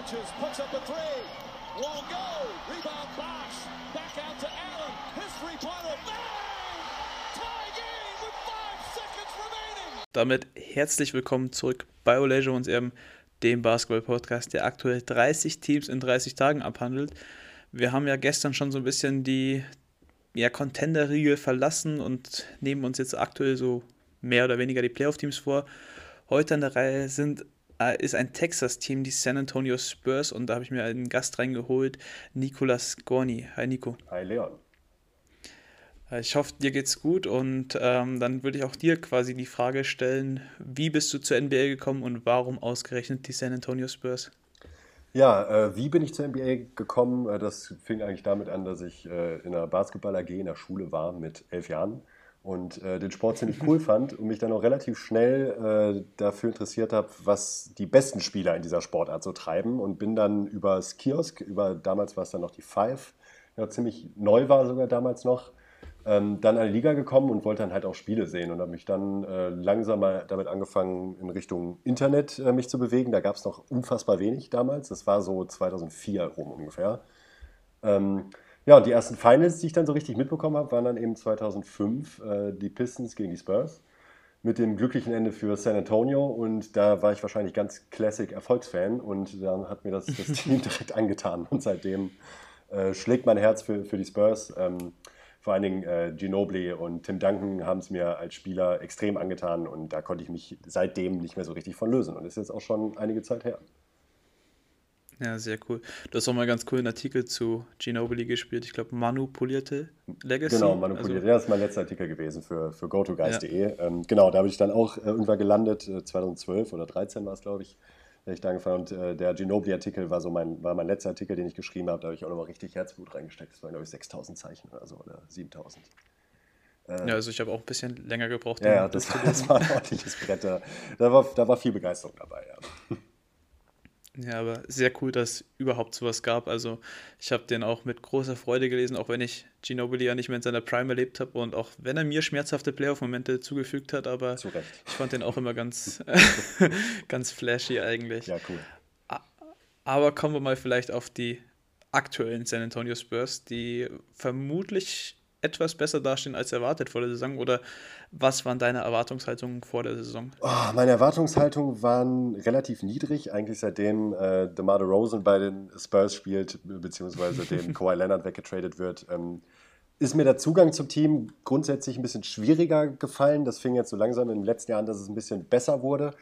touches, puts up a three. Won't go. Rebound Bosch. Back out to Allen. His three-pointer. Tie. Damit herzlich willkommen zurück bei Olejo und Erben, dem Basketball-Podcast, der aktuell 30 Teams in 30 Tagen abhandelt. Wir haben ja gestern schon so ein bisschen die ja, Contender-Riegel verlassen und nehmen uns jetzt aktuell so mehr oder weniger die Playoff-Teams vor. Heute an der Reihe sind, ist ein Texas-Team, die San Antonio Spurs, und da habe ich mir einen Gast reingeholt, Nicolas Gorni. Hi Nico. Hi Leon. Äh, Ich hoffe, dir geht's gut und ähm, dann würde ich auch dir quasi die Frage stellen, wie bist du zur NBA gekommen und warum ausgerechnet die San Antonio Spurs? Ja, äh, wie bin ich zur NBA gekommen? Äh, das fing eigentlich damit an, dass ich äh, in einer Basketball-AG in der Schule war mit elf Jahren und äh, den Sport ziemlich cool fand und mich dann auch relativ schnell äh, dafür interessiert habe, was die besten Spieler in dieser Sportart so treiben und bin dann übers Kiosk, über damals war es dann noch die Five, ja, ziemlich neu war sogar damals noch, ähm, dann an die Liga gekommen und wollte dann halt auch Spiele sehen und habe mich dann äh, langsam mal damit angefangen, in Richtung Internet äh, mich zu bewegen. Da gab es noch unfassbar wenig damals. Das war so 2004 rum ungefähr. Ähm, ja, und die ersten Finals, die ich dann so richtig mitbekommen habe, waren dann eben 2005 äh, die Pistons gegen die Spurs. Mit dem glücklichen Ende für San Antonio und da war ich wahrscheinlich ganz Classic Erfolgsfan und dann hat mir das, das Team direkt angetan und seitdem äh, schlägt mein Herz für, für die Spurs. Ähm, vor allen Dingen äh, Ginobili und Tim Duncan haben es mir als Spieler extrem angetan und da konnte ich mich seitdem nicht mehr so richtig von lösen. Und das ist jetzt auch schon einige Zeit her. Ja, sehr cool. Du hast auch mal einen ganz coolen Artikel zu Ginobili gespielt. Ich glaube, manipulierte Legacy. Genau, manipuliert. Also, ja, das ist mein letzter Artikel gewesen für, für gotoguys.de. Ja. Ähm, genau, da habe ich dann auch äh, irgendwann gelandet, äh, 2012 oder 2013 war es, glaube ich, da ich da angefangen und äh, der Ginobili-Artikel war so mein, war mein letzter Artikel, den ich geschrieben habe. Da habe ich auch nochmal richtig Herzblut reingesteckt. Das waren, glaube ich, 6000 Zeichen oder so oder 7000. Äh, ja, also ich habe auch ein bisschen länger gebraucht. Ja, ja das, das, war, das war ein ordentliches Brett. Da war, da war viel Begeisterung dabei, ja. Ja, aber sehr cool, dass es überhaupt sowas gab. Also ich habe den auch mit großer Freude gelesen, auch wenn ich Ginobili ja nicht mehr in seiner Prime erlebt habe und auch wenn er mir schmerzhafte Playoff-Momente zugefügt hat, aber ich fand den auch immer ganz, ganz flashy eigentlich. Ja, cool. Aber kommen wir mal vielleicht auf die aktuellen San Antonio Spurs, die vermutlich etwas besser dastehen als erwartet vor der Saison? Oder was waren deine Erwartungshaltungen vor der Saison? Oh, meine Erwartungshaltungen waren relativ niedrig, eigentlich seitdem äh, DeMar DeRozan bei den Spurs spielt, beziehungsweise dem Kawhi Leonard weggetradet wird. Ähm, ist mir der Zugang zum Team grundsätzlich ein bisschen schwieriger gefallen. Das fing jetzt so langsam in den letzten Jahren, dass es ein bisschen besser wurde.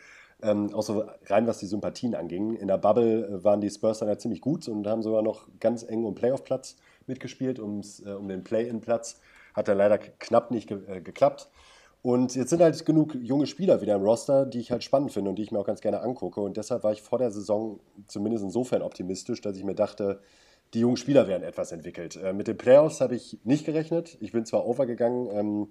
Ähm, auch so rein, was die Sympathien anging. In der Bubble waren die Spurs dann ja ziemlich gut und haben sogar noch ganz eng um Playoff-Platz mitgespielt, ums, äh, um den Play-In-Platz. Hat dann leider knapp nicht ge äh, geklappt. Und jetzt sind halt genug junge Spieler wieder im Roster, die ich halt spannend finde und die ich mir auch ganz gerne angucke. Und deshalb war ich vor der Saison zumindest insofern optimistisch, dass ich mir dachte, die jungen Spieler werden etwas entwickelt. Äh, mit den Playoffs habe ich nicht gerechnet. Ich bin zwar overgegangen ähm,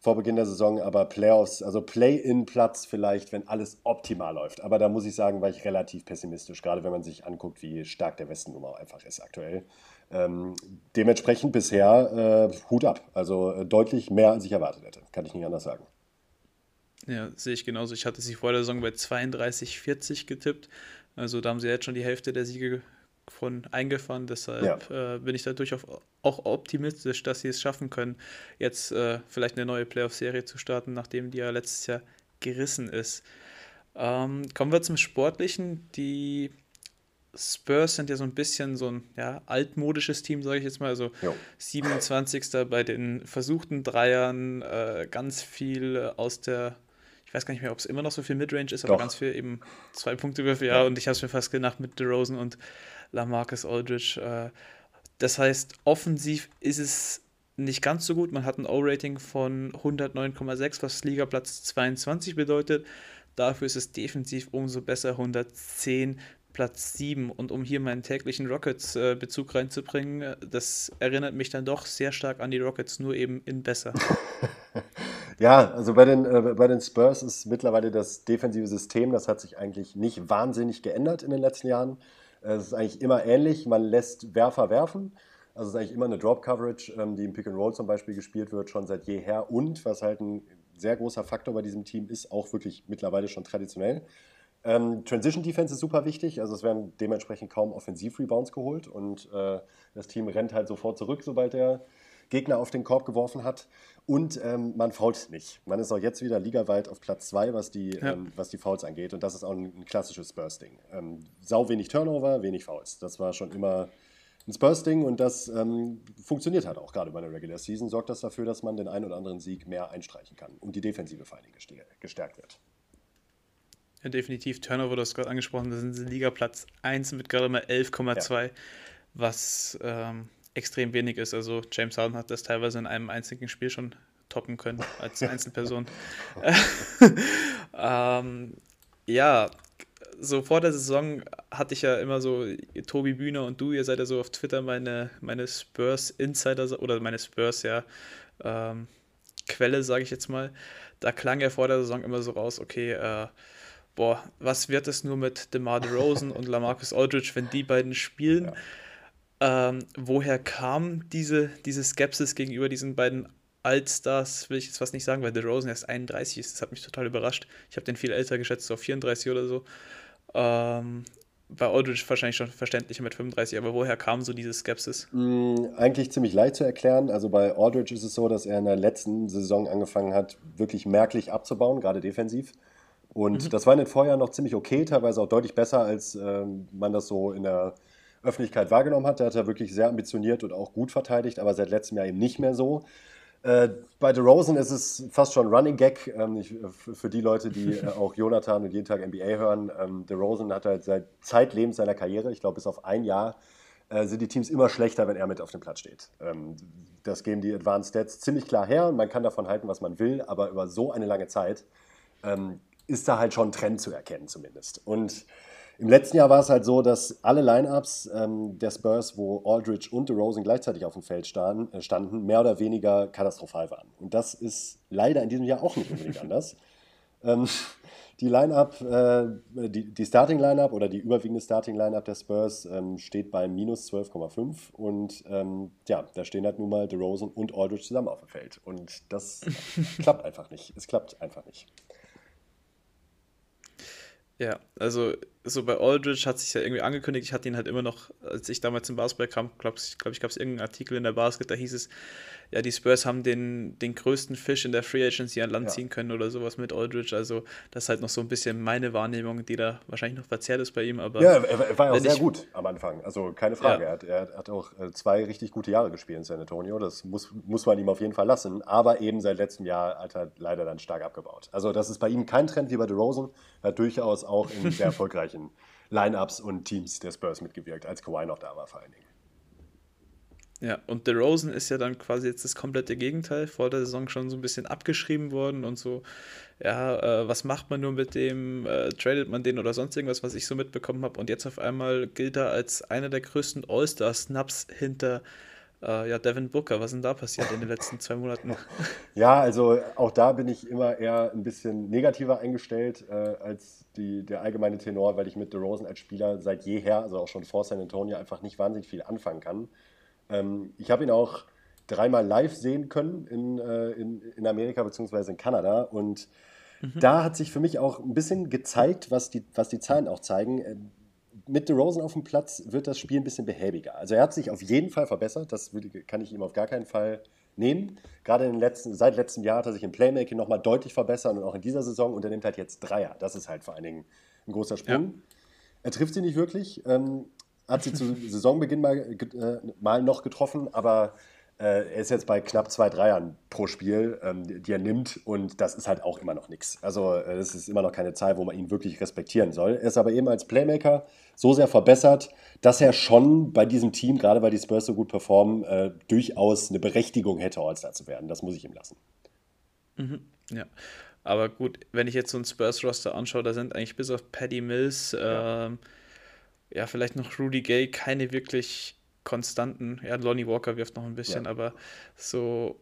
vor Beginn der Saison, aber Playoffs, also Play-in-Platz vielleicht, wenn alles optimal läuft. Aber da muss ich sagen, war ich relativ pessimistisch, gerade wenn man sich anguckt, wie stark der Westen nun mal einfach ist aktuell. Ähm, dementsprechend bisher äh, Hut ab. Also äh, deutlich mehr, als ich erwartet hätte. Kann ich nicht anders sagen. Ja, sehe ich genauso. Ich hatte sie vor der Saison bei 32, 40 getippt. Also da haben sie jetzt schon die Hälfte der Siege von eingefahren. Deshalb ja. äh, bin ich da durchaus auch optimistisch, dass sie es schaffen können, jetzt äh, vielleicht eine neue Playoff-Serie zu starten, nachdem die ja letztes Jahr gerissen ist. Ähm, kommen wir zum Sportlichen. Die Spurs sind ja so ein bisschen so ein ja, altmodisches Team, sage ich jetzt mal. Also jo. 27. bei den versuchten Dreiern, äh, ganz viel aus der, ich weiß gar nicht mehr, ob es immer noch so viel Midrange ist, aber Doch. ganz viel eben zwei Punkte Würfe, ja, ja. und ich habe es mir fast gedacht mit DeRozan und Lamarcus Aldridge. Äh, das heißt, offensiv ist es nicht ganz so gut. Man hat ein O-Rating von 109,6, was Ligaplatz 22 bedeutet. Dafür ist es defensiv umso besser, 110 Platz 7. Und um hier meinen täglichen Rockets-Bezug reinzubringen, das erinnert mich dann doch sehr stark an die Rockets, nur eben in besser. ja, also bei den, äh, bei den Spurs ist mittlerweile das defensive System, das hat sich eigentlich nicht wahnsinnig geändert in den letzten Jahren. Es ist eigentlich immer ähnlich, man lässt Werfer werfen. Also es ist eigentlich immer eine Drop-Coverage, ähm, die im Pick-and-Roll zum Beispiel gespielt wird, schon seit jeher. Und was halt ein sehr großer Faktor bei diesem Team ist, auch wirklich mittlerweile schon traditionell, Ähm, Transition Defense ist super wichtig, also es werden dementsprechend kaum Offensiv-Rebounds geholt und äh, das Team rennt halt sofort zurück, sobald der Gegner auf den Korb geworfen hat. Und ähm, man fault nicht. Man ist auch jetzt wieder ligaweit auf Platz 2, was, die, ja. ähm, was die Fouls angeht. Und das ist auch ein, ein klassisches Spurs-Ding. Ähm, sau wenig Turnover, wenig Fouls. Das war schon immer ein Spurs-Ding und das ähm, funktioniert halt auch gerade bei der Regular Season. Sorgt das dafür, dass man den einen oder anderen Sieg mehr einstreichen kann und die Defensive vor allem gestärkt wird. Ja, definitiv. Turnover, du hast gerade angesprochen, da sind sie Liga Platz 1 mit gerade mal 11,2, ja. was ähm, extrem wenig ist. Also James Harden hat das teilweise in einem einzigen Spiel schon toppen können als Einzelperson. ähm, ja, so vor der Saison hatte ich ja immer so, Tobi Bühner und du, ihr seid ja so auf Twitter meine, meine Spurs Insider oder meine Spurs, ja, ähm, Quelle, sage ich jetzt mal. Da klang ja vor der Saison immer so raus, okay, äh, boah, was wird es nur mit DeMar DeRozan und LaMarcus Aldridge, wenn die beiden spielen? Ja. Ähm, woher kam diese, diese Skepsis gegenüber diesen beiden Altstars, will ich jetzt fast nicht sagen, weil DeRozan erst 31 ist. Das hat mich total überrascht. Ich habe den viel älter geschätzt, so auf 34 oder so. Ähm, bei Aldridge wahrscheinlich schon verständlicher mit 35, aber woher kam so diese Skepsis? Mm, eigentlich ziemlich leicht zu erklären. Also bei Aldridge ist es so, dass er in der letzten Saison angefangen hat, wirklich merklich abzubauen, gerade defensiv. Und mhm. das war in den Vorjahren noch ziemlich okay, teilweise auch deutlich besser, als ähm, man das so in der Öffentlichkeit wahrgenommen hat. Der hat ja wirklich sehr ambitioniert und auch gut verteidigt, aber seit letztem Jahr eben nicht mehr so. Äh, bei The Rosen ist es fast schon Running Gag. Ähm, ich, für die Leute, die äh, auch Jonathan und jeden Tag NBA hören, ähm, Rosen hat halt seit Zeitlebens seiner Karriere, ich glaube bis auf ein Jahr, äh, sind die Teams immer schlechter, wenn er mit auf dem Platz steht. Ähm, das geben die Advanced Stats ziemlich klar her und man kann davon halten, was man will, aber über so eine lange Zeit ähm, ist da halt schon ein Trend zu erkennen zumindest. Und im letzten Jahr war es halt so, dass alle Lineups ähm, der Spurs, wo Aldridge und DeRozan gleichzeitig auf dem Feld standen, äh, standen, mehr oder weniger katastrophal waren. Und das ist leider in diesem Jahr auch nicht unbedingt anders. Ähm, die Lineup, äh, die, die Starting Lineup oder die überwiegende Starting Lineup der Spurs ähm, steht bei minus 12,5 und ähm, ja, da stehen halt nun mal DeRozan und Aldridge zusammen auf dem Feld und das klappt einfach nicht. Es klappt einfach nicht. Ja, also so bei Aldridge hat sich ja irgendwie angekündigt, ich hatte ihn halt immer noch, als ich damals im Basketball kam, glaube glaub ich, gab es irgendeinen Artikel in der Basket, da hieß es, ja, die Spurs haben den, den größten Fisch in der Free Agency an Land ja. ziehen können oder sowas mit Aldridge. Also, das ist halt noch so ein bisschen meine Wahrnehmung, die da wahrscheinlich noch verzerrt ist bei ihm. Aber ja, er, war ja auch sehr ich, gut am Anfang. Also, keine Frage. Ja. Er, hat, er hat auch äh, zwei richtig gute Jahre gespielt in San Antonio. Das muss, muss man ihm auf jeden Fall lassen. Aber eben seit letztem Jahr hat er leider dann stark abgebaut. Also, das ist bei ihm kein Trend wie bei DeRozan. Er hat durchaus auch in sehr erfolgreichen Lineups und Teams der Spurs mitgewirkt, als Kawhi noch da war vor allen Dingen. Ja, und The Rosen ist ja dann quasi jetzt das komplette Gegenteil. Vor der Saison schon so ein bisschen abgeschrieben worden und so, ja, äh, was macht man nur mit dem, äh, tradet man den oder sonst irgendwas, was ich so mitbekommen habe. Und jetzt auf einmal gilt er als einer der größten All-Star-Snaps hinter äh, ja, Devin Booker. Was ist denn da passiert in den letzten zwei Monaten? Ja, also auch da bin ich immer eher ein bisschen negativer eingestellt äh, als die, der allgemeine Tenor, weil ich mit The Rosen als Spieler seit jeher, also auch schon vor San Antonio, einfach nicht wahnsinnig viel anfangen kann. Ähm, ich habe ihn auch dreimal live sehen können in, äh, in, in Amerika bzw. in Kanada und mhm. da hat sich für mich auch ein bisschen gezeigt, was die, was die Zahlen auch zeigen. Äh, mit DeRozan auf dem Platz wird das Spiel ein bisschen behäbiger. Also er hat sich auf jeden Fall verbessert, das kann ich ihm auf gar keinen Fall nehmen. Gerade in den letzten, seit letztem Jahr hat er sich im Playmaking nochmal deutlich verbessert und auch in dieser Saison und er nimmt halt jetzt Dreier. Das ist halt vor allen Dingen ein großer Sprung. Ja. Er trifft sie nicht wirklich. Ähm, hat sie zu Saisonbeginn mal, äh, mal noch getroffen, aber äh, er ist jetzt bei knapp zwei Dreiern pro Spiel, ähm, die er nimmt und das ist halt auch immer noch nichts. Also äh, das ist immer noch keine Zahl, wo man ihn wirklich respektieren soll. Er ist aber eben als Playmaker so sehr verbessert, dass er schon bei diesem Team, gerade weil die Spurs so gut performen, äh, durchaus eine Berechtigung hätte, All-Star zu werden. Das muss ich ihm lassen. Mhm, ja. Aber gut, wenn ich jetzt so ein Spurs-Roster anschaue, da sind eigentlich bis auf Paddy Mills, ja. ähm, ja, vielleicht noch Rudy Gay, keine wirklich konstanten. Ja, Lonnie Walker wirft noch ein bisschen, ja. aber so,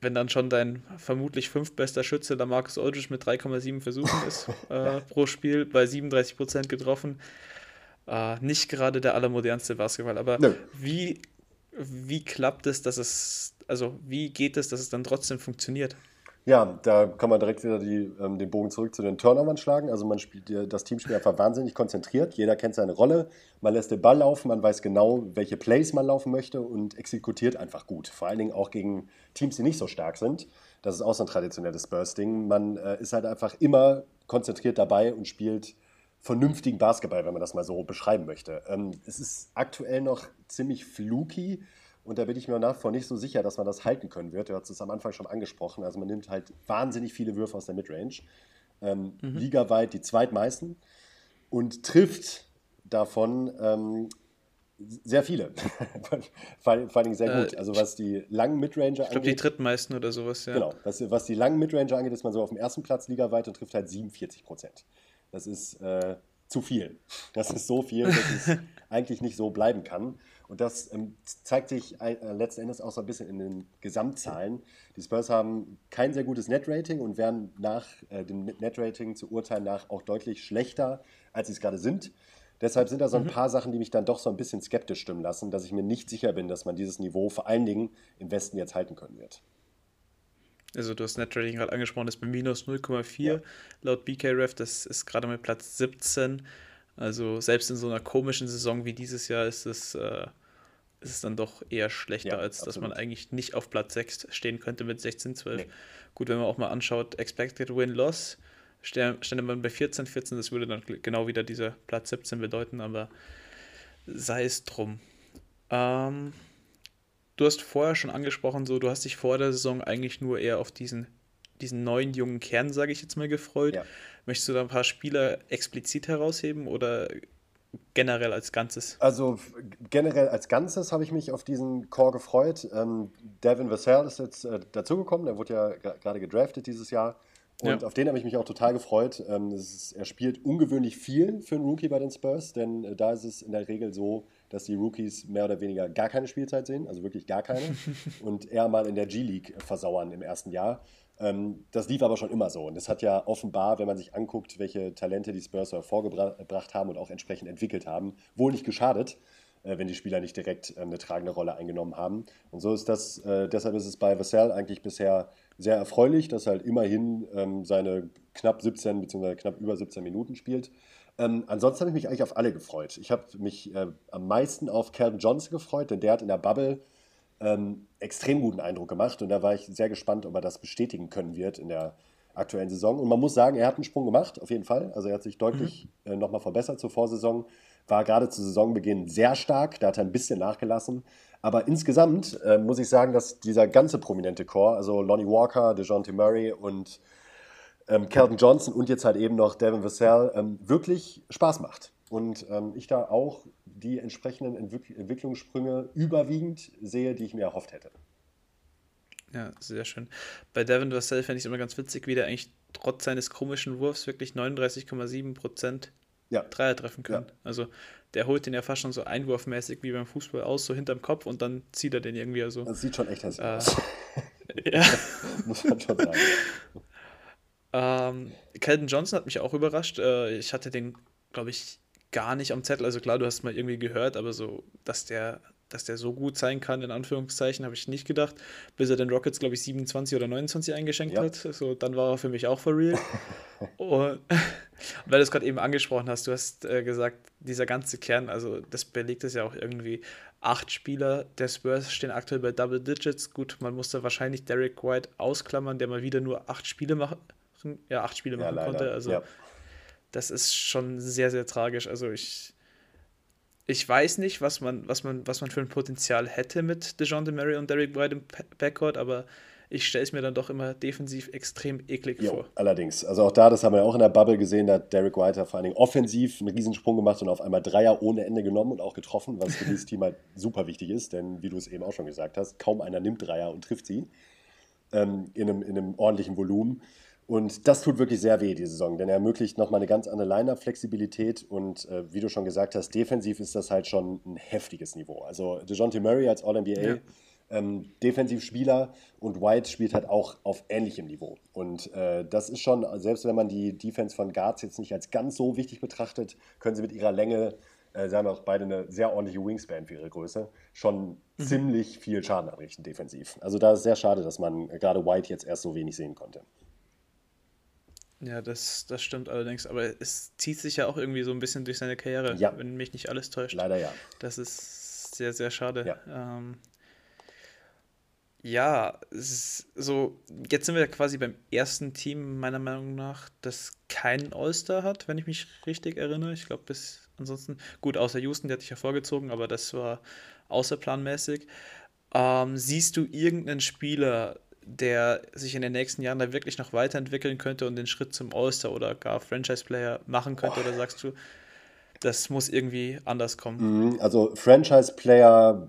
wenn dann schon dein vermutlich fünftbester Schütze, der Marcus Aldridge mit 3,7 Versuchen ist äh, pro Spiel, bei 37 Prozent getroffen, äh, nicht gerade der allermodernste Basketball. Aber Nö. wie, wie klappt es, dass es, also wie geht es, dass es dann trotzdem funktioniert? Ja, da kann man direkt wieder die, ähm, den Bogen zurück zu den Turnovern schlagen. Also man spielt, das Team spielt einfach wahnsinnig konzentriert. Jeder kennt seine Rolle. Man lässt den Ball laufen, man weiß genau, welche Plays man laufen möchte und exekutiert einfach gut. Vor allen Dingen auch gegen Teams, die nicht so stark sind. Das ist auch so ein traditionelles Spurs-Ding. Man äh, ist halt einfach immer konzentriert dabei und spielt vernünftigen Basketball, wenn man das mal so beschreiben möchte. Ähm, es ist aktuell noch ziemlich fluky und da bin ich mir nach wie vor nicht so sicher, dass man das halten können wird. Du hast es am Anfang schon angesprochen. Also man nimmt halt wahnsinnig viele Würfe aus der Midrange. Ähm, mhm. Ligaweit die zweitmeisten und trifft davon ähm, sehr viele. vor, vor allem sehr gut. Äh, also was die langen Midranger angeht. Ich glaube, die drittmeisten oder sowas, ja. Genau. Was, was die langen Midranger angeht, ist man so auf dem ersten Platz ligaweit und trifft halt 47 Prozent. Das ist äh, zu viel. Das ist so viel, dass es eigentlich nicht so bleiben kann. Und das ähm, zeigt sich äh, letzten Endes auch so ein bisschen in den Gesamtzahlen. Die Spurs haben kein sehr gutes Net-Rating und werden nach äh, dem Net-Rating zu urteilen nach auch deutlich schlechter, als sie es gerade sind. Deshalb sind da so ein mhm. paar Sachen, die mich dann doch so ein bisschen skeptisch stimmen lassen, dass ich mir nicht sicher bin, dass man dieses Niveau vor allen Dingen im Westen jetzt halten können wird. Also du hast Net-Rating gerade angesprochen, das ist bei minus 0,4 ja. laut BKRF, das ist gerade mal Platz 17. Also selbst in so einer komischen Saison wie dieses Jahr ist es, äh, ist es dann doch eher schlechter, ja, als absolut. dass man eigentlich nicht auf Platz 6 stehen könnte mit 16, 12. Nee. Gut, wenn man auch mal anschaut, Expected Win-Loss, stände man bei 14, 14, das würde dann genau wieder dieser Platz 17 bedeuten, aber sei es drum. Ähm, du hast vorher schon angesprochen, so du hast dich vor der Saison eigentlich nur eher auf diesen, diesen neuen jungen Kern, sage ich jetzt mal, gefreut. Ja. Möchtest du da ein paar Spieler explizit herausheben oder generell als Ganzes? Also generell als Ganzes habe ich mich auf diesen Core gefreut. Ähm, Devin Vassell ist jetzt äh, dazugekommen, der wurde ja gerade gedraftet dieses Jahr. Und ja. auf den habe ich mich auch total gefreut. Ähm, ist, er spielt ungewöhnlich viel für einen Rookie bei den Spurs, denn äh, da ist es in der Regel so, dass die Rookies mehr oder weniger gar keine Spielzeit sehen, also wirklich gar keine, und eher mal in der G-League versauern im ersten Jahr. Ähm, das lief aber schon immer so. Und es hat ja offenbar, wenn man sich anguckt, welche Talente die Spurs hervorgebracht haben und auch entsprechend entwickelt haben, wohl nicht geschadet, äh, wenn die Spieler nicht direkt äh, eine tragende Rolle eingenommen haben. Und so ist das, äh, deshalb ist es bei Vassell eigentlich bisher sehr erfreulich, dass er halt immerhin ähm, seine knapp 17 bzw. knapp über 17 Minuten spielt. Ähm, ansonsten habe ich mich eigentlich auf alle gefreut. Ich habe mich äh, am meisten auf Calvin Johnson gefreut, denn der hat in der Bubble ähm, extrem guten Eindruck gemacht und da war ich sehr gespannt, ob er das bestätigen können wird in der aktuellen Saison. Und man muss sagen, er hat einen Sprung gemacht, auf jeden Fall. Also er hat sich deutlich mhm. äh, nochmal verbessert zur Vorsaison, war gerade zu Saisonbeginn sehr stark, da hat er ein bisschen nachgelassen. Aber insgesamt äh, muss ich sagen, dass dieser ganze prominente Chor, also Lonnie Walker, DeJounte Murray und ähm, Kelton Johnson und jetzt halt eben noch Devin Vassell ähm, wirklich Spaß macht. Und ähm, ich da auch die entsprechenden Entwick Entwicklungssprünge überwiegend sehe, die ich mir erhofft hätte. Ja, sehr schön. Bei Devin Vassell fände ich es immer ganz witzig, wie der eigentlich trotz seines komischen Wurfs wirklich 39,7 Prozent ja. Dreier treffen kann. Ja. Also der holt den ja fast schon so einwurfmäßig wie beim Fußball aus, so hinterm Kopf und dann zieht er den irgendwie so. Das sieht schon echt hässlich äh, aus. ja. Muss man schon sagen. Ähm, Calvin Johnson hat mich auch überrascht. Äh, ich hatte den, glaube ich, gar nicht am Zettel. Also klar, du hast mal irgendwie gehört, aber so, dass der, dass der so gut sein kann, in Anführungszeichen, habe ich nicht gedacht. Bis er den Rockets, glaube ich, 27 oder 29 eingeschenkt ja. hat. So, dann war er für mich auch for real. und, weil du es gerade eben angesprochen hast, du hast äh, gesagt, dieser ganze Kern, also das belegt es ja auch irgendwie. Acht Spieler der Spurs stehen aktuell bei Double Digits. Gut, man musste wahrscheinlich Derek White ausklammern, der mal wieder nur acht Spiele machen, ja, acht Spiele machen ja, konnte. Also ja. Das ist schon sehr, sehr tragisch. Also ich, ich weiß nicht, was man, was man, was man für ein Potenzial hätte mit DeJounte Murray und Derek White im Backcourt, aber ich stelle es mir dann doch immer defensiv extrem eklig jo, vor. Allerdings. Also auch da, das haben wir auch in der Bubble gesehen, da hat Derek White vor allen Dingen offensiv einen Riesensprung gemacht und auf einmal Dreier ohne Ende genommen und auch getroffen, was für dieses Team halt super wichtig ist, denn wie du es eben auch schon gesagt hast, kaum einer nimmt Dreier und trifft sie ähm, in, einem, in einem ordentlichen Volumen. Und das tut wirklich sehr weh, die Saison, denn er ermöglicht nochmal eine ganz andere Line-Up-Flexibilität und äh, wie du schon gesagt hast, defensiv ist das halt schon ein heftiges Niveau. Also DeJounte Murray als All-NBA, ja. ähm, Defensivspieler und White spielt halt auch auf ähnlichem Niveau. Und äh, das ist schon, selbst wenn man die Defense von Guards jetzt nicht als ganz so wichtig betrachtet, können sie mit ihrer Länge äh, sie haben auch beide eine sehr ordentliche Wingspan für ihre Größe, schon mhm. ziemlich viel Schaden anrichten defensiv. Also da ist sehr schade, dass man gerade White jetzt erst so wenig sehen konnte. Ja, das, das stimmt allerdings. Aber es zieht sich ja auch irgendwie so ein bisschen durch seine Karriere, ja. wenn mich nicht alles täuscht. Leider ja. Das ist sehr, sehr schade. Ja. Ähm, ja, so, jetzt sind wir quasi beim ersten Team, meiner Meinung nach, das keinen All-Star hat, wenn ich mich richtig erinnere. Ich glaube, bis ansonsten, gut, außer Houston, der hat dich hervorgezogen, aber das war außerplanmäßig. Ähm, siehst du irgendeinen Spieler, der sich in den nächsten Jahren da wirklich noch weiterentwickeln könnte und den Schritt zum All-Star oder gar Franchise-Player machen könnte? Oh. Oder sagst du, das muss irgendwie anders kommen? Mhm, also Franchise-Player,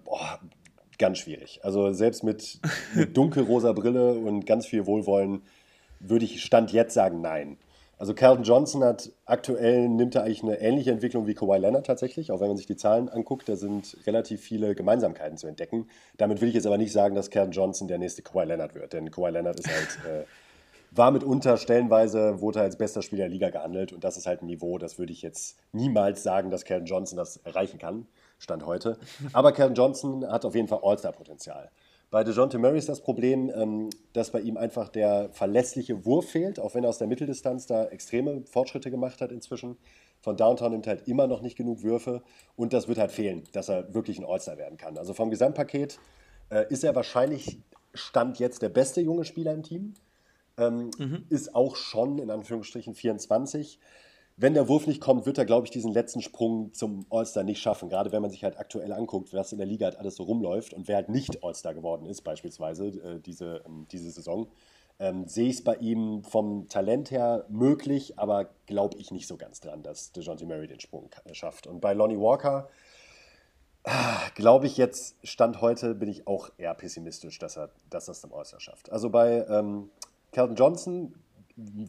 ganz schwierig. Also selbst mit, mit dunkelrosa Brille und ganz viel Wohlwollen würde ich Stand jetzt sagen, nein. Also Carlton Johnson hat aktuell, nimmt er eigentlich eine ähnliche Entwicklung wie Kawhi Leonard tatsächlich, auch wenn man sich die Zahlen anguckt, da sind relativ viele Gemeinsamkeiten zu entdecken. Damit will ich jetzt aber nicht sagen, dass Carlton Johnson der nächste Kawhi Leonard wird, denn Kawhi Leonard ist halt, äh, war mitunter stellenweise, wurde er als bester Spieler der Liga gehandelt und das ist halt ein Niveau, das würde ich jetzt niemals sagen, dass Carlton Johnson das erreichen kann, Stand heute. Aber Carlton Johnson hat auf jeden Fall All-Star-Potenzial. Bei DeJounte Murray ist das Problem, ähm, dass bei ihm einfach der verlässliche Wurf fehlt, auch wenn er aus der Mitteldistanz da extreme Fortschritte gemacht hat inzwischen. Von Downtown nimmt er halt immer noch nicht genug Würfe und das wird halt fehlen, dass er wirklich ein All-Star werden kann. Also vom Gesamtpaket äh, ist er wahrscheinlich Stand jetzt der beste junge Spieler im Team. Ähm, mhm. Ist auch schon in Anführungsstrichen 24 wenn der Wurf nicht kommt, wird er, glaube ich, diesen letzten Sprung zum All-Star nicht schaffen. Gerade wenn man sich halt aktuell anguckt, was in der Liga halt alles so rumläuft und wer halt nicht All-Star geworden ist, beispielsweise äh, diese, ähm, diese Saison, ähm, sehe ich es bei ihm vom Talent her möglich, aber glaube ich nicht so ganz dran, dass DeJounte Murray den Sprung äh, schafft. Und bei Lonnie Walker ah, glaube ich jetzt, Stand heute, bin ich auch eher pessimistisch, dass er dass das zum All-Star schafft. Also bei ähm, Calvin Johnson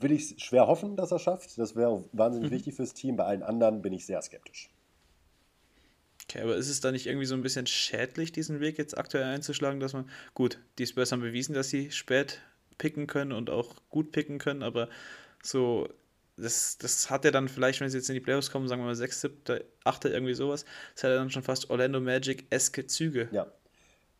will ich schwer hoffen, dass er schafft. Das wäre wahnsinnig mhm. wichtig fürs Team. Bei allen anderen bin ich sehr skeptisch. Okay, aber ist es da nicht irgendwie so ein bisschen schädlich, diesen Weg jetzt aktuell einzuschlagen, dass man, gut, die Spurs haben bewiesen, dass sie spät picken können und auch gut picken können, aber so, das, das hat er dann vielleicht, wenn sie jetzt in die Playoffs kommen, sagen wir mal 6, 7, 8, irgendwie sowas, das hat er dann schon fast Orlando Magic-eske Züge. Ja,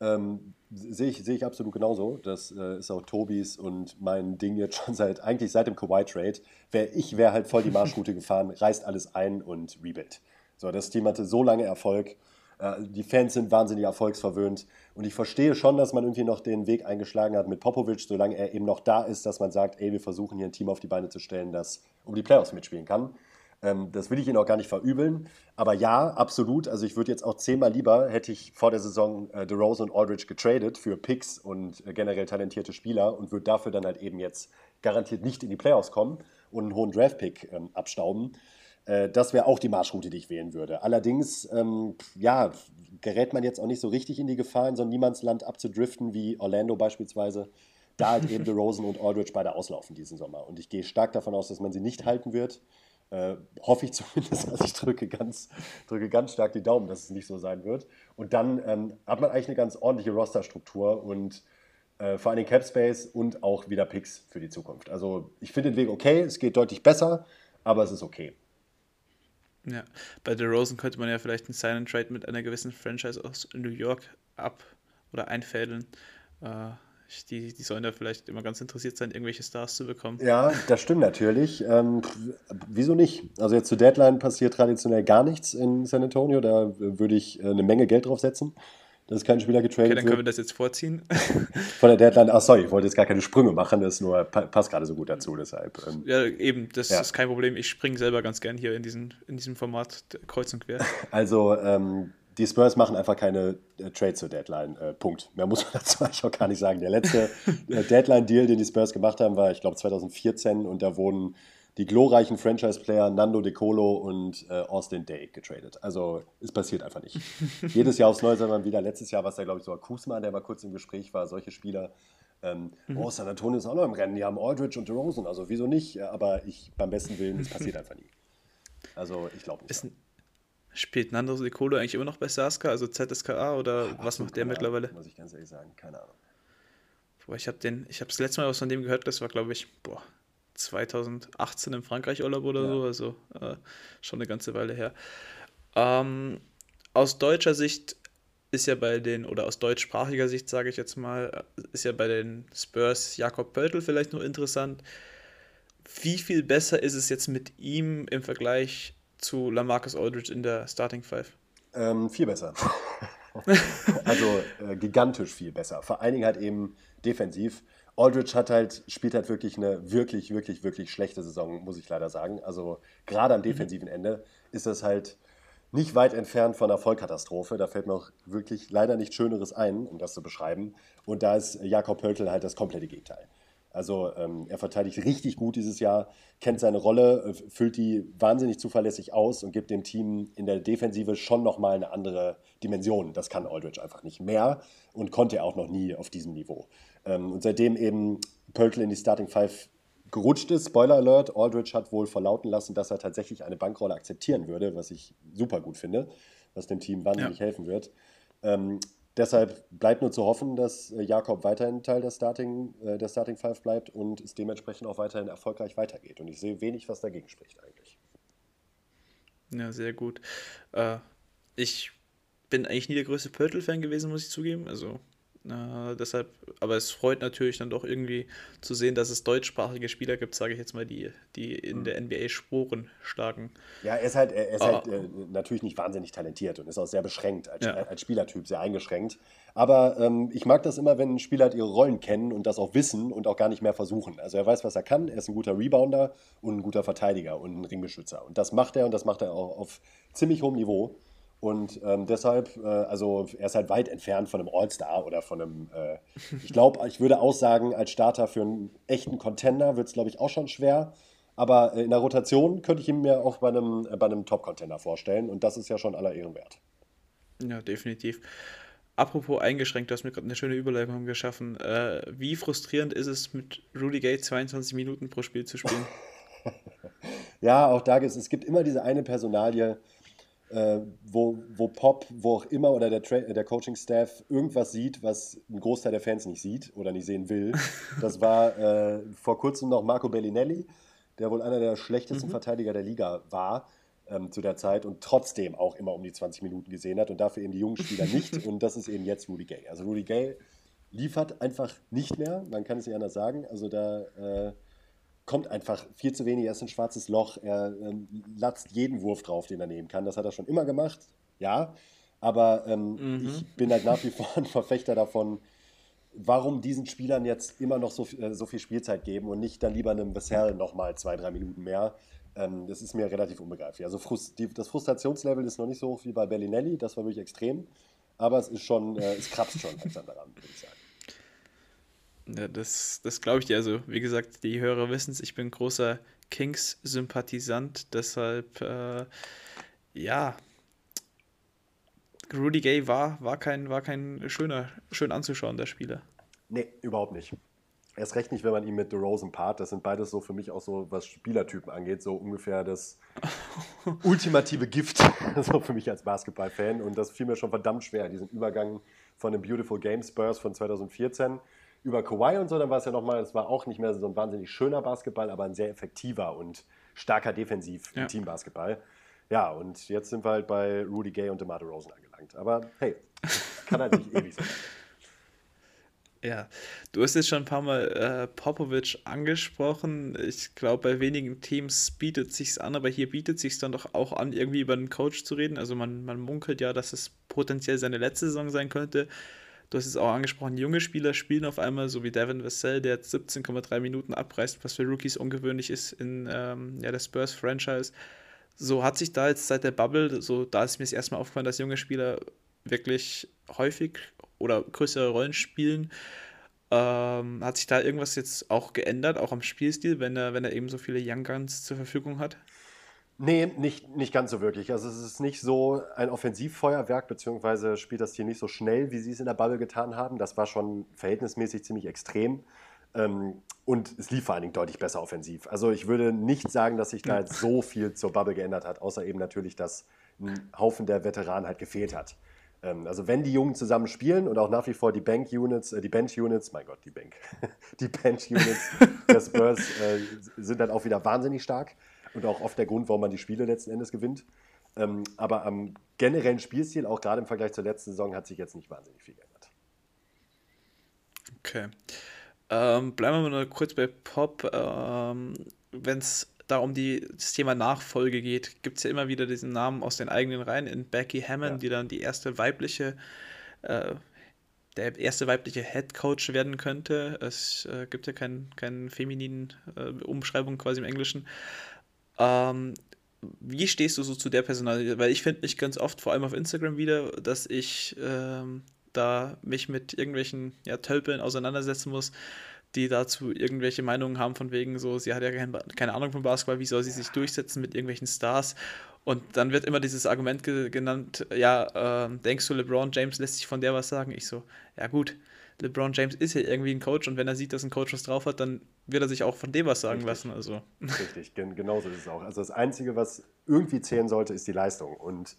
ähm, sehe ich, sehe ich absolut genauso. Das äh, ist auch Tobis und mein Ding jetzt schon seit, eigentlich seit dem Kawhi-Trade. Wär, ich wäre halt voll die Marschroute gefahren, reißt alles ein und rebuild. So, das Team hatte so lange Erfolg. Äh, die Fans sind wahnsinnig erfolgsverwöhnt. Und ich verstehe schon, dass man irgendwie noch den Weg eingeschlagen hat mit Popovic, solange er eben noch da ist, dass man sagt, ey, wir versuchen hier ein Team auf die Beine zu stellen, das um die Playoffs mitspielen kann. Ähm, das will ich Ihnen auch gar nicht verübeln. Aber ja, absolut. Also ich würde jetzt auch zehnmal lieber, hätte ich vor der Saison äh, DeRozan und Aldridge getradet für Picks und äh, generell talentierte Spieler und würde dafür dann halt eben jetzt garantiert nicht in die Playoffs kommen und einen hohen Draft-Pick ähm, abstauben. Äh, das wäre auch die Marschroute, die ich wählen würde. Allerdings, ähm, ja, gerät man jetzt auch nicht so richtig in die Gefahr, in so ein Niemandsland abzudriften wie Orlando beispielsweise. Da halt eben DeRozan und Aldridge beide auslaufen diesen Sommer. Und ich gehe stark davon aus, dass man sie nicht halten wird. Äh, hoffe ich zumindest. Also ich drücke ganz, drücke ganz stark die Daumen, dass es nicht so sein wird. Und dann ähm, hat man eigentlich eine ganz ordentliche Rosterstruktur und äh, vor allem Cap Space und auch wieder Picks für die Zukunft. Also ich finde den Weg okay, es geht deutlich besser, aber es ist okay. Ja, bei The Rosen könnte man ja vielleicht einen Silent Trade mit einer gewissen Franchise aus New York ab oder einfädeln. Äh, die, die sollen da vielleicht immer ganz interessiert sein, irgendwelche Stars zu bekommen. Ja, das stimmt natürlich. Ähm, wieso nicht? Also jetzt zu Deadline passiert traditionell gar nichts in San Antonio. Da würde ich äh, eine Menge Geld drauf setzen. Das ist kein Spieler getradet Okay, dann können wir das jetzt vorziehen. Von der Deadline, ach sorry, ich wollte jetzt gar keine Sprünge machen, das nur passt gerade so gut dazu, deshalb. Ähm, ja, eben, das ja. ist kein Problem. Ich springe selber ganz gern hier in, diesen, in diesem Format kreuz und quer. Also, ähm, die Spurs machen einfach keine äh, Trades zur Deadline. Äh, Punkt. Mehr muss man dazu eigentlich auch gar nicht sagen. Der letzte äh, Deadline-Deal, den die Spurs gemacht haben, war, ich glaube, 2014 und da wurden die glorreichen Franchise-Player Nando De Colo und äh, Austin Day getradet. Also es passiert einfach nicht. Jedes Jahr aufs Neue soll man wieder. Letztes Jahr war es da, glaube ich, sogar Kusma, der mal kurz im Gespräch war. Solche Spieler. Ähm, mhm. Oh, San Antonio ist auch noch im Rennen. Die haben Aldridge und DeRozan. Also wieso nicht? Aber ich, beim besten Willen, es passiert einfach nie. Also ich glaube nicht. Spielt Nando Nicolo eigentlich immer noch bei Saska, also ZSKA oder Ach, was macht der mittlerweile? Muss ich ganz ehrlich sagen, keine Ahnung. Boah, ich habe den, ich habe das letzte Mal was von dem gehört, das war glaube ich, boah, 2018 im Frankreich Urlaub oder ja. so, also äh, schon eine ganze Weile her. Ähm, aus deutscher Sicht ist ja bei den, oder aus deutschsprachiger Sicht sage ich jetzt mal, ist ja bei den Spurs Jakob Pöltl vielleicht noch interessant. Wie viel besser ist es jetzt mit ihm im Vergleich zu Lamarcus Aldridge in der Starting Five? Ähm, viel besser. also äh, gigantisch viel besser. Vor allen Dingen halt eben defensiv. Aldridge hat halt, spielt halt wirklich eine wirklich, wirklich, wirklich schlechte Saison, muss ich leider sagen. Also gerade am mhm. defensiven Ende ist das halt nicht weit entfernt von einer Vollkatastrophe. Da fällt mir auch wirklich leider nichts Schöneres ein, um das zu beschreiben. Und da ist Jakob Pöltl halt das komplette Gegenteil. Also ähm, er verteidigt richtig gut dieses Jahr, kennt seine Rolle, äh, füllt die wahnsinnig zuverlässig aus und gibt dem Team in der Defensive schon nochmal eine andere Dimension. Das kann Aldridge einfach nicht mehr und konnte er auch noch nie auf diesem Niveau. Ähm, und seitdem eben Pöltl in die Starting Five gerutscht ist, Spoiler Alert, Aldridge hat wohl verlauten lassen, dass er tatsächlich eine Bankrolle akzeptieren würde, was ich super gut finde, was dem Team wahnsinnig ja. helfen wird. Ähm, deshalb bleibt nur zu hoffen, dass äh, Jakob weiterhin Teil der Starting, äh, der Starting Five bleibt und es dementsprechend auch weiterhin erfolgreich weitergeht. Und ich sehe wenig, was dagegen spricht eigentlich. Ja, sehr gut. Äh, ich bin eigentlich nie der größte Pörtl-Fan gewesen, muss ich zugeben. Also äh, deshalb, aber es freut natürlich dann doch irgendwie zu sehen, dass es deutschsprachige Spieler gibt, sage ich jetzt mal, die, die in mhm. der NBA Sporen schlagen. Ja, er ist halt, er ist ah. halt äh, natürlich nicht wahnsinnig talentiert und ist auch sehr beschränkt als, ja. als Spielertyp, sehr eingeschränkt. Aber ähm, ich mag das immer, wenn Spieler halt ihre Rollen kennen und das auch wissen und auch gar nicht mehr versuchen. Also er weiß, was er kann, er ist ein guter Rebounder und ein guter Verteidiger und ein Ringbeschützer. Und das macht er und das macht er auch auf ziemlich hohem Niveau. Und ähm, deshalb, äh, also er ist halt weit entfernt von einem All-Star oder von einem, äh, ich glaube, ich würde auch sagen, als Starter für einen echten Contender wird es, glaube ich, auch schon schwer. Aber äh, in der Rotation könnte ich ihn mir auch bei einem, äh, bei einem Top-Contender vorstellen. Und das ist ja schon aller Ehren wert. Ja, definitiv. Apropos eingeschränkt, du hast mir gerade eine schöne Überleitung geschaffen. Äh, wie frustrierend ist es, mit Rudy Gay 22 Minuten pro Spiel zu spielen? ja, auch da gibt es, es gibt immer diese eine Personalie, äh, wo, wo Pop, wo auch immer oder der, der Coaching-Staff irgendwas sieht, was ein Großteil der Fans nicht sieht oder nicht sehen will. Das war äh, vor kurzem noch Marco Bellinelli, der wohl einer der schlechtesten mhm. Verteidiger der Liga war ähm, zu der Zeit und trotzdem auch immer um die 20 Minuten gesehen hat und dafür eben die jungen Spieler nicht. und das ist eben jetzt Rudy Gay. Also Rudy Gay liefert einfach nicht mehr, man kann es nicht anders sagen. Also da äh, kommt einfach viel zu wenig. Er ist ein schwarzes Loch. Er ähm, latzt jeden Wurf drauf, den er nehmen kann. Das hat er schon immer gemacht, ja. Aber ähm, mhm. ich bin halt nach wie vor ein Verfechter davon, warum diesen Spielern jetzt immer noch so, äh, so viel Spielzeit geben und nicht dann lieber einem Vassell nochmal zwei, drei Minuten mehr. Ähm, das ist mir relativ unbegreiflich. Also Frust, die, das Frustrationslevel ist noch nicht so hoch wie bei Bellinelli, das war wirklich extrem. Aber es ist schon, äh, es kratzt schon langsam daran, würde ich sagen. Ja, das das glaube ich dir. Also, wie gesagt, die Hörer wissen es, ich bin großer Kings-Sympathisant. Deshalb, äh, ja, Rudy Gay war, war, kein, war kein schöner, schön anzuschauen, der Spieler. Nee, überhaupt nicht. Erst recht nicht, wenn man ihn mit DeRozan paart. Das sind beides so für mich auch so, was Spielertypen angeht, so ungefähr das ultimative Gift, so für mich als Basketball-Fan. Und das fiel mir schon verdammt schwer, diesen Übergang von den Beautiful Game Spurs von 2014 über Kawhi und so, dann war es ja nochmal, es war auch nicht mehr so ein wahnsinnig schöner Basketball, aber ein sehr effektiver und starker Defensiv ja. Teambasketball. Ja, und jetzt sind wir halt bei Rudy Gay und DeMar DeRozan angelangt. Aber hey, kann halt nicht ewig sein. Ja, du hast jetzt schon ein paar Mal äh, Popovic angesprochen. Ich glaube, bei wenigen Teams bietet es sich an, aber hier bietet es sich dann doch auch an, irgendwie über einen Coach zu reden. Also man, man munkelt ja, dass es potenziell seine letzte Saison sein könnte. Du hast es auch angesprochen, junge Spieler spielen auf einmal, so wie Devin Vassell, der jetzt 17,3 Minuten abreißt, was für Rookies ungewöhnlich ist in ähm, ja, der Spurs-Franchise. So hat sich da jetzt seit der Bubble, so da ist mir es erstmal aufgefallen, dass junge Spieler wirklich häufig oder größere Rollen spielen. Ähm, hat sich da irgendwas jetzt auch geändert, auch am Spielstil, wenn er, wenn er eben so viele Young Guns zur Verfügung hat? Nee, nicht, nicht ganz so wirklich. Also es ist nicht so ein Offensivfeuerwerk, beziehungsweise spielt das Team nicht so schnell, wie sie es in der Bubble getan haben. Das war schon verhältnismäßig ziemlich extrem. Ähm, und es lief vor allen Dingen deutlich besser offensiv. Also ich würde nicht sagen, dass sich da jetzt so viel zur Bubble geändert hat, außer eben natürlich, dass ein Haufen der Veteranen halt gefehlt hat. Ähm, also wenn die Jungen zusammen spielen und auch nach wie vor die Bank-Units, äh, die Bench-Units, mein Gott, die Bank, die Bench-Units der Spurs äh, sind dann auch wieder wahnsinnig stark und auch oft der Grund, warum man die Spiele letzten Endes gewinnt. Ähm, aber am generellen Spielstil, auch gerade im Vergleich zur letzten Saison, hat sich jetzt nicht wahnsinnig viel geändert. Okay. Ähm, bleiben wir mal kurz bei Pop. Ähm, Wenn es da um die, das Thema Nachfolge geht, gibt es ja immer wieder diesen Namen aus den eigenen Reihen in Becky Hammond, ja. die dann die erste weibliche, äh, der erste weibliche Head Coach werden könnte. Es äh, gibt ja keinen kein femininen äh, Umschreibung quasi im Englischen. Ähm, wie stehst du so zu der Personalität? Weil ich finde mich ganz oft, vor allem auf Instagram wieder, dass ich ähm, da mich mit irgendwelchen ja, Tölpeln auseinandersetzen muss, die dazu irgendwelche Meinungen haben von wegen so, sie hat ja kein, keine Ahnung von Basketball, wie soll sie sich durchsetzen mit irgendwelchen Stars? Und dann wird immer dieses Argument ge genannt, ja, äh, denkst du, LeBron James lässt sich von der was sagen? Ich so, ja gut, LeBron James ist ja irgendwie ein Coach und wenn er sieht, dass ein Coach was drauf hat, dann wird er sich auch von dem was sagen Richtig. lassen. Also. Richtig, genauso ist es auch. Also das Einzige, was irgendwie zählen sollte, ist die Leistung. Und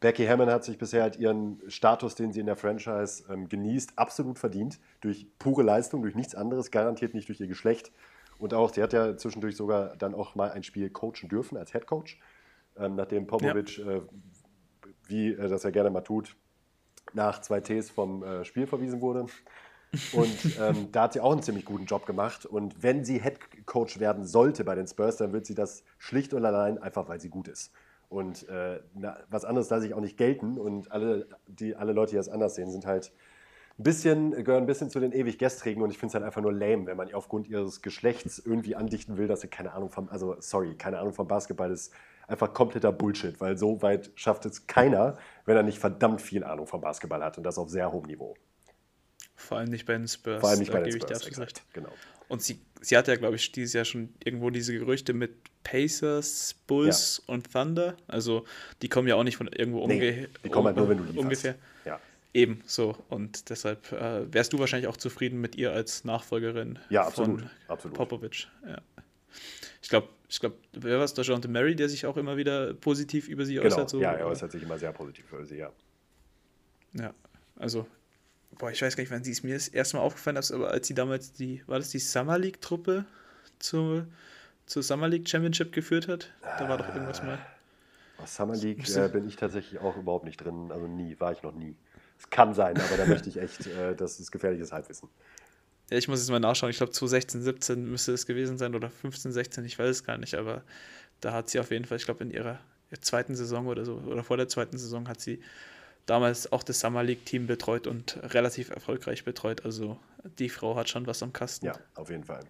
Becky Hammond hat sich bisher halt ihren Status, den sie in der Franchise ähm, genießt, absolut verdient. Durch pure Leistung, durch nichts anderes, garantiert nicht durch ihr Geschlecht. Und auch, sie hat ja zwischendurch sogar dann auch mal ein Spiel coachen dürfen als Head Coach, ähm, nachdem Popovic, ja. äh, wie er das ja gerne mal tut, nach zwei Ts vom äh, Spiel verwiesen wurde. Und ähm, da hat sie auch einen ziemlich guten Job gemacht. Und wenn sie Head Coach werden sollte bei den Spurs, dann wird sie das schlicht und allein einfach, weil sie gut ist. Und äh, na, was anderes lasse ich auch nicht gelten. Und alle, die, alle Leute, die das anders sehen, sind halt ein bisschen, gehören ein bisschen zu den ewig Gestrigen. Und ich finde es halt einfach nur lame, wenn man aufgrund ihres Geschlechts irgendwie andichten will, dass sie keine Ahnung vom, also sorry, keine Ahnung vom Basketball ist einfach kompletter Bullshit, weil so weit schafft es keiner, wenn er nicht verdammt viel Ahnung vom Basketball hat und das auf sehr hohem Niveau. Vor allem nicht bei den Spurs. Vor allem nicht da bei den Spurs, exakt, genau. Und sie, sie hat ja, glaube ich, dieses Jahr schon irgendwo diese Gerüchte mit Pacers, Bulls ja. und Thunder. Also die kommen ja auch nicht von irgendwo nee, Die kommen halt nur, wenn du lieferst. Ungefähr. Ja. Eben so. Und deshalb äh, wärst du wahrscheinlich auch zufrieden mit ihr als Nachfolgerin ja, absolut, von absolut. Popovic. Ja. Ich glaube, ich glaube, wer war es? Der John Mary, der sich auch immer wieder positiv über sie genau. äußert. So, ja, er äußert sich immer sehr positiv über sie, ja. Ja, also boah, ich weiß gar nicht, wann sie es mir das erste Mal aufgefallen ist, aber als sie damals die, war das die Summer League-Truppe zur, zur Summer League Championship geführt hat? Da war doch irgendwas mal. Oh, Summer League äh, bin ich tatsächlich auch überhaupt nicht drin, also nie, war ich noch nie. Es kann sein, aber da möchte ich echt, äh, das ist gefährliches Halbwissen. Ja, ich muss jetzt mal nachschauen. Ich glaube, 2016, 17 müsste es gewesen sein oder 15, 16, ich weiß es gar nicht, aber da hat sie auf jeden Fall, ich glaube, in ihrer zweiten Saison oder so, oder vor der zweiten Saison hat sie damals auch das Summer League-Team betreut und relativ erfolgreich betreut. Also die Frau hat schon was am Kasten. Ja, auf jeden Fall.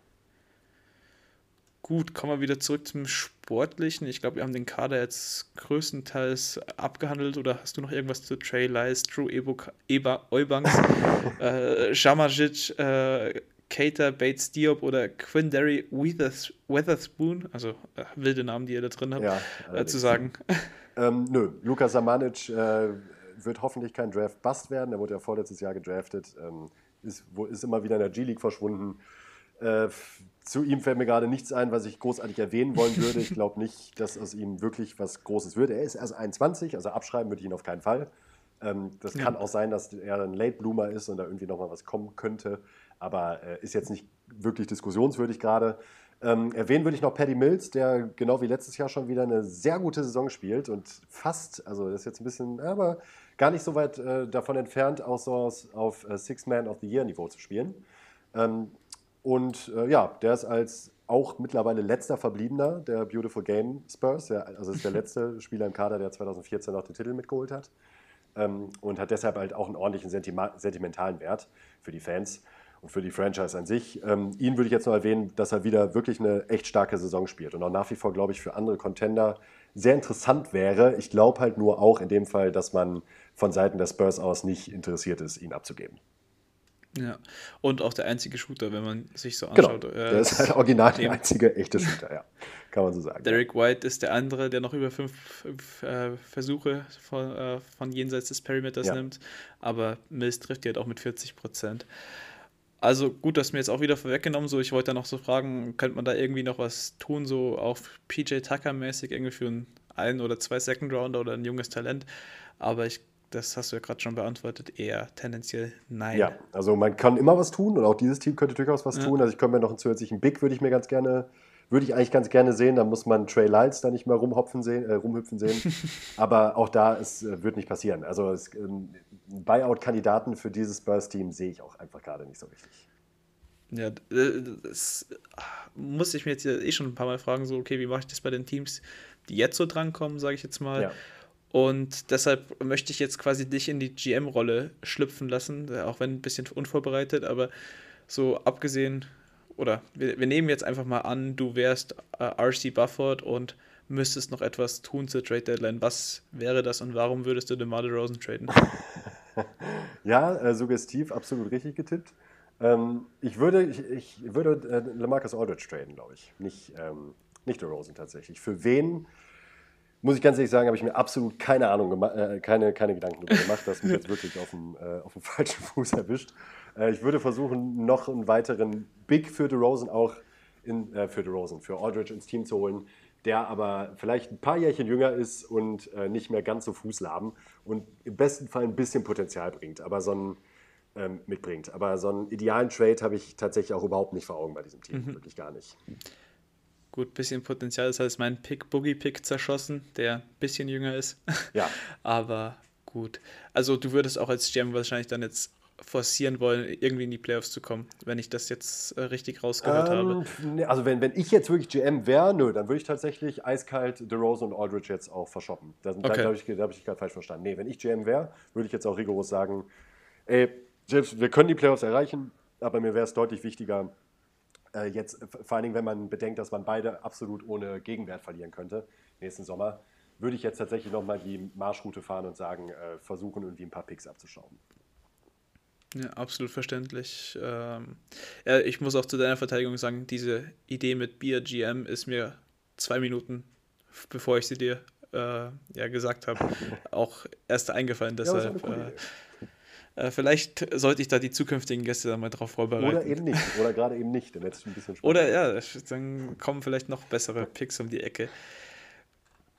Gut, kommen wir wieder zurück zum Sportlichen. Ich glaube, wir haben den Kader jetzt größtenteils abgehandelt. Oder hast du noch irgendwas zu Trey Lies, Drew Ebuk, Eba Eubanks, äh, Shamajic, äh, Cater, Bates Diop oder Quindary Weathers, Weatherspoon, also äh, wilde Namen, die ihr da drin habt, ja, äh, zu sagen? Ähm, nö, Lukas Samanic äh, wird hoffentlich kein Draft-Bust werden. Er wurde ja vorletztes Jahr gedraftet, ähm, ist, ist, immer wieder in der G-League verschwunden. Äh, zu ihm fällt mir gerade nichts ein, was ich großartig erwähnen wollen würde. Ich glaube nicht, dass aus ihm wirklich was Großes wird. Er ist erst 21, also abschreiben würde ich ihn auf keinen Fall. Ähm, das ja. kann auch sein, dass er ein Late Bloomer ist und da irgendwie nochmal was kommen könnte, aber äh, ist jetzt nicht wirklich diskussionswürdig gerade. Ähm, erwähnen würde ich noch Paddy Mills, der genau wie letztes Jahr schon wieder eine sehr gute Saison spielt und fast, also das ist jetzt ein bisschen, aber gar nicht so weit äh, davon entfernt, auch so auf äh, Six Man of the Year Niveau zu spielen. Ähm, und äh, ja, der ist als auch mittlerweile letzter Verbliebener der Beautiful Game Spurs, der, also ist der letzte Spieler im Kader, der 2014 noch den Titel mitgeholt hat. Ähm, und hat deshalb halt auch einen ordentlichen sentimentalen Wert für die Fans und für die Franchise an sich. Ähm, ihn würde ich jetzt noch erwähnen, dass er wieder wirklich eine echt starke Saison spielt und auch nach wie vor, glaube ich, für andere Contender sehr interessant wäre. Ich glaube halt nur auch in dem Fall, dass man von Seiten der Spurs aus nicht interessiert ist, ihn abzugeben. Ja, und auch der einzige Shooter, wenn man sich so genau. anschaut. Genau. Der ist halt original der einzige echte Shooter, ja. Kann man so sagen. Derek White ist der andere, der noch über fünf, fünf äh, Versuche von, äh, von jenseits des Perimeters ja. nimmt. Aber Mills trifft die halt auch mit 40 Prozent. Also gut, das mir jetzt auch wieder vorweggenommen. So, ich wollte da noch so fragen, könnte man da irgendwie noch was tun, so auf PJ Tucker-mäßig, irgendwie für einen, ein oder zwei Second Rounder oder ein junges Talent. Aber ich das hast du ja gerade schon beantwortet, eher tendenziell nein. Ja, also man kann immer was tun und auch dieses Team könnte durchaus was ja. tun. Also ich könnte mir noch einen zusätzlichen Big, würde ich mir ganz gerne Würde ich eigentlich ganz gerne sehen. Da muss man Trey Lyles da nicht mehr rumhopfen sehen, äh, rumhüpfen sehen. Aber auch da es äh, wird nicht passieren. Also es, ähm, Buyout-Kandidaten für dieses Spurs-Team sehe ich auch einfach gerade nicht so richtig. Ja, äh, das muss ich mir jetzt eh schon ein paar Mal fragen, so, okay, wie mache ich das bei den Teams, die jetzt so drankommen, sage ich jetzt mal. Ja. Und deshalb möchte ich jetzt quasi dich in die GM-Rolle schlüpfen lassen, auch wenn ein bisschen unvorbereitet, aber so abgesehen, oder wir, wir nehmen jetzt einfach mal an, du wärst äh, RC Bufford und müsstest noch etwas tun zur Trade Deadline. Was wäre das und warum würdest du DeMar Rosen traden? ja, äh, suggestiv, absolut richtig getippt. Ähm, ich würde, ich, ich würde äh, Lamarcus Aldridge traden, glaube ich. Nicht, ähm, nicht Rosen tatsächlich. Für wen, muss ich ganz ehrlich sagen, habe ich mir absolut keine Ahnung, äh, keine, keine Gedanken darüber gemacht. Das mich jetzt wirklich auf dem, äh, auf dem falschen Fuß erwischt. Äh, ich würde versuchen, noch einen weiteren Big für Rosen auch in, äh, für Rosen, für Aldridge ins Team zu holen, der aber vielleicht ein paar Jährchen jünger ist und äh, nicht mehr ganz so Fußlaben und im besten Fall ein bisschen Potenzial bringt. Aber so ein ähm, mitbringt. Aber so einen idealen Trade habe ich tatsächlich auch überhaupt nicht vor Augen bei diesem Team. Mhm. Wirklich gar nicht. Gut, bisschen Potenzial. Das heißt, mein Pick, Boogie-Pick zerschossen, der ein bisschen jünger ist. Ja. Aber gut. Also, du würdest auch als GM wahrscheinlich dann jetzt forcieren wollen, irgendwie in die Playoffs zu kommen, wenn ich das jetzt äh, richtig rausgehört ähm, habe. Ne, also wenn, wenn ich jetzt wirklich GM wäre, nö, dann würde ich tatsächlich eiskalt DeRozan und Aldridge jetzt auch verschoppen. Da, okay. da, da habe ich, hab ich dich gerade falsch verstanden. Nee, wenn ich GM wäre, würde ich jetzt auch rigoros sagen, ey, selbst wir können die Playoffs erreichen, aber mir wäre es deutlich wichtiger, äh, jetzt, vor allen Dingen, wenn man bedenkt, dass man beide absolut ohne Gegenwert verlieren könnte nächsten Sommer, würde ich jetzt tatsächlich nochmal die Marschroute fahren und sagen, äh, versuchen irgendwie ein paar Picks abzuschrauben. Ja, absolut verständlich. Ähm, ja, ich muss auch zu deiner Verteidigung sagen, diese Idee mit BRGM ist mir zwei Minuten, bevor ich sie dir äh, ja, gesagt habe, auch erst eingefallen. Deshalb ja, äh, vielleicht sollte ich da die zukünftigen Gäste dann mal drauf vorbereiten. Oder eben nicht. Oder gerade eben nicht. Dann ein bisschen Spaß. Oder ja, dann kommen vielleicht noch bessere Picks um die Ecke.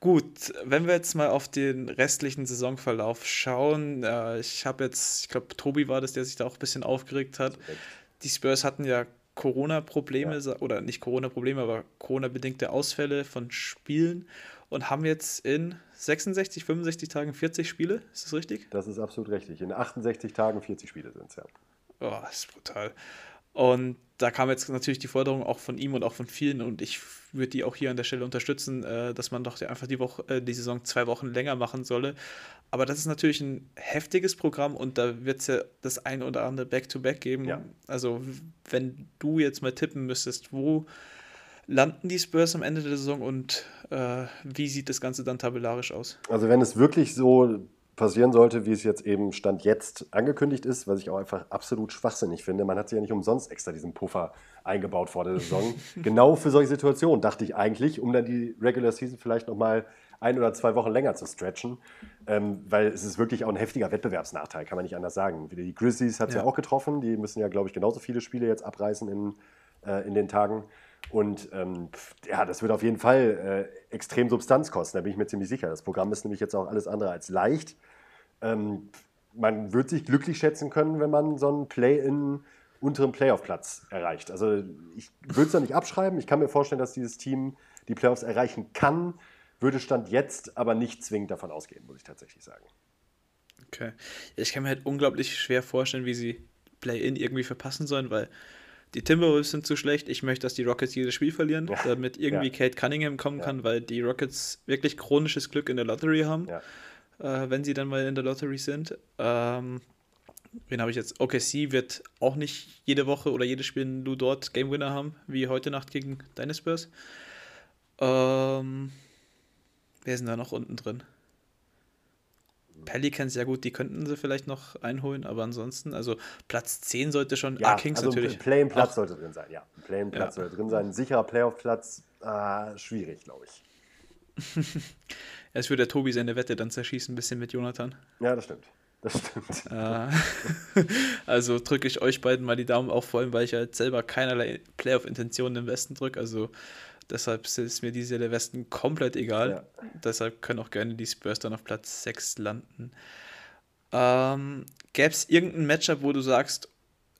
Gut, wenn wir jetzt mal auf den restlichen Saisonverlauf schauen, äh, ich habe jetzt, ich glaube, Tobi war das, der sich da auch ein bisschen aufgeregt hat. Die Spurs hatten ja Corona-Probleme, ja. oder nicht Corona-Probleme, aber Corona-bedingte Ausfälle von Spielen und haben jetzt in 66, 65 Tagen 40 Spiele. Ist das richtig? Das ist absolut richtig. In 68 Tagen 40 Spiele sind es, ja. Oh, das ist brutal. Und da kam jetzt natürlich die Forderung auch von ihm und auch von vielen und ich würde die auch hier an der Stelle unterstützen, äh, dass man doch einfach die, Woche, äh, die Saison zwei Wochen länger machen solle. Aber das ist natürlich ein heftiges Programm und da wird es ja das ein oder andere Back-to-Back -Back geben. Ja. Also wenn du jetzt mal tippen müsstest, wo landen die Spurs am Ende der Saison und äh, wie sieht das Ganze dann tabellarisch aus? Also wenn es wirklich so passieren sollte, wie es jetzt eben Stand jetzt angekündigt ist, was ich auch einfach absolut schwachsinnig finde. Man hat sich ja nicht umsonst extra diesen Puffer eingebaut vor der Saison. genau für solche Situationen, dachte ich eigentlich, um dann die Regular Season vielleicht nochmal ein oder zwei Wochen länger zu stretchen, ähm, weil es ist wirklich auch ein heftiger Wettbewerbsnachteil, kann man nicht anders sagen. Die Grizzlies hat es ja. ja. auch getroffen, die müssen ja, glaube ich, genauso viele Spiele jetzt abreißen in, äh, in den Tagen. Und ähm, ja, das wird auf jeden Fall äh, extrem Substanz kosten, da bin ich mir ziemlich sicher. Das Programm ist nämlich jetzt auch alles andere als leicht. Ähm, man wird sich glücklich schätzen können, wenn man so einen Play-in unteren Playoff-Platz erreicht. Also ich würde es da nicht abschreiben. Ich kann mir vorstellen, dass dieses Team die Playoffs erreichen kann, würde Stand jetzt aber nicht zwingend davon ausgehen, muss ich tatsächlich sagen. Okay. Ich kann mir halt unglaublich schwer vorstellen, wie sie Play-in irgendwie verpassen sollen, weil die Timberwolves sind zu schlecht. Ich möchte, dass die Rockets jedes Spiel verlieren, ja. damit irgendwie ja. Kate Cunningham kommen ja. kann, weil die Rockets wirklich chronisches Glück in der Lottery haben, äh, wenn sie dann mal in der Lottery sind. Ähm, wen habe ich jetzt? OKC wird auch nicht jede Woche oder jedes Spiel nur dort Game Winner haben, wie heute Nacht gegen deine Spurs. Ähm, wer ist denn da noch unten drin? Pelicans, ja gut, die könnten sie vielleicht noch einholen, aber ansonsten, also Platz 10 sollte schon, ja, ah, Kings also natürlich. Play-in Platz sollte drin sein, ja. Play-in Platz ja. sollte drin sein. Ein sicherer Playoff-Platz, äh, schwierig, glaube ich. Es würde der Tobi seine Wette dann zerschießen, ein bisschen mit Jonathan. Ja, das stimmt. Das stimmt. Äh, also drücke ich euch beiden mal die Daumen, auch vor allem, weil ich halt selber keinerlei Playoff-Intentionen im Westen drücke. Also Deshalb ist mir diese der Westen komplett egal. Ja. Deshalb können auch gerne die Spurs dann auf Platz 6 landen. Ähm, Gäbe es irgendein Matchup, wo du sagst,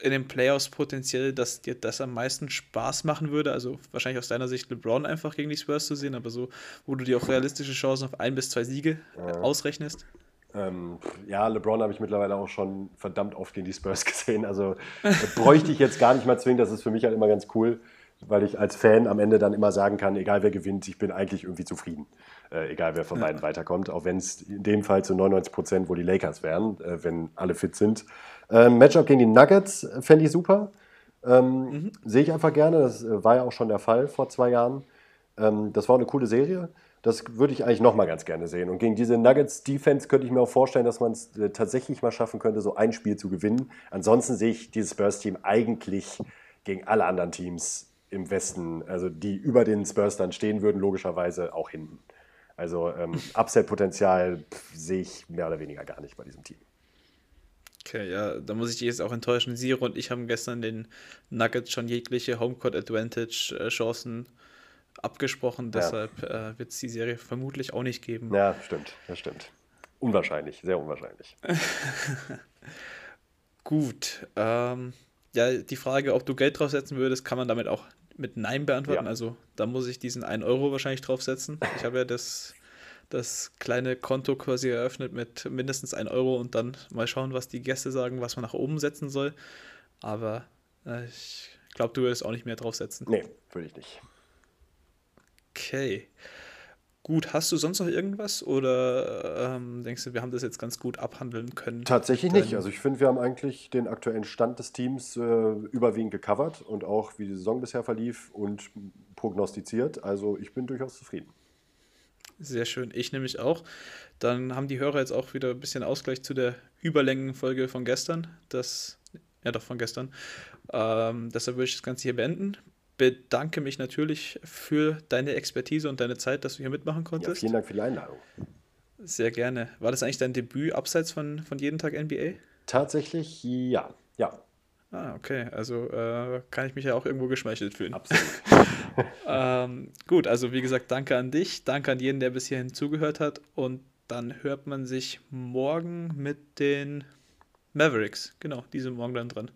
in den Playoffs potenziell, dass dir das am meisten Spaß machen würde? Also wahrscheinlich aus deiner Sicht LeBron einfach gegen die Spurs zu sehen, aber so, wo du dir auch realistische Chancen auf ein bis zwei Siege ja. ausrechnest? Ähm, ja, LeBron habe ich mittlerweile auch schon verdammt oft gegen die Spurs gesehen. Also bräuchte ich jetzt gar nicht mal zwingen. Das ist für mich halt immer ganz cool, weil ich als Fan am Ende dann immer sagen kann, egal wer gewinnt, ich bin eigentlich irgendwie zufrieden. Äh, egal wer von ja. beiden weiterkommt. Auch wenn es in dem Fall zu 99 Prozent wohl die Lakers wären, äh, wenn alle fit sind. Ähm, Matchup gegen die Nuggets äh, fände ich super. Ähm, mhm. Sehe ich einfach gerne. Das äh, war ja auch schon der Fall vor zwei Jahren. Ähm, das war eine coole Serie. Das würde ich eigentlich nochmal ganz gerne sehen. Und gegen diese Nuggets-Defense könnte ich mir auch vorstellen, dass man es äh, tatsächlich mal schaffen könnte, so ein Spiel zu gewinnen. Ansonsten sehe ich dieses Spurs-Team eigentlich gegen alle anderen Teams im Westen, also die über den Spurs dann stehen würden, logischerweise auch hinten. Also ähm, Upset-Potenzial sehe ich mehr oder weniger gar nicht bei diesem Team. Okay, ja, da muss ich dich jetzt auch enttäuschen. Siro und ich haben gestern den Nuggets schon jegliche Homecourt Advantage äh, Chancen abgesprochen. Deshalb ja. äh, wird es die Serie vermutlich auch nicht geben. Ja, stimmt, das stimmt. Unwahrscheinlich, sehr unwahrscheinlich. Gut. Ähm, ja, die Frage, ob du Geld draufsetzen würdest, kann man damit auch mit Nein beantworten. Ja. Also da muss ich diesen 1 Euro wahrscheinlich draufsetzen. Ich habe ja das, das kleine Konto quasi eröffnet mit mindestens 1 Euro und dann mal schauen, was die Gäste sagen, was man nach oben setzen soll. Aber äh, ich glaube, du würdest auch nicht mehr draufsetzen. Nee, würde ich nicht. Okay. Gut, hast du sonst noch irgendwas oder ähm, denkst du, wir haben das jetzt ganz gut abhandeln können? Tatsächlich nicht. Also ich finde, wir haben eigentlich den aktuellen Stand des Teams äh, überwiegend gecovert und auch wie die Saison bisher verlief und prognostiziert. Also ich bin durchaus zufrieden. Sehr schön, ich nämlich auch. Dann haben die Hörer jetzt auch wieder ein bisschen Ausgleich zu der Überlängenfolge von gestern. Das, ja doch, von gestern. Ähm, deshalb würde ich das Ganze hier beenden bedanke mich natürlich für deine Expertise und deine Zeit, dass du hier mitmachen konntest. Ja, vielen Dank für die Einladung. Sehr gerne. War das eigentlich dein Debüt abseits von, von jeden Tag NBA? Tatsächlich ja. Ja. Ah, okay. Also äh, kann ich mich ja auch irgendwo geschmeichelt fühlen. Absolut. ähm, gut, also wie gesagt, danke an dich, danke an jeden, der bis hierhin zugehört hat. Und dann hört man sich morgen mit den Mavericks. Genau, diese Morgen dann dran.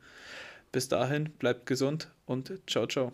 Bis dahin, bleibt gesund und ciao, ciao.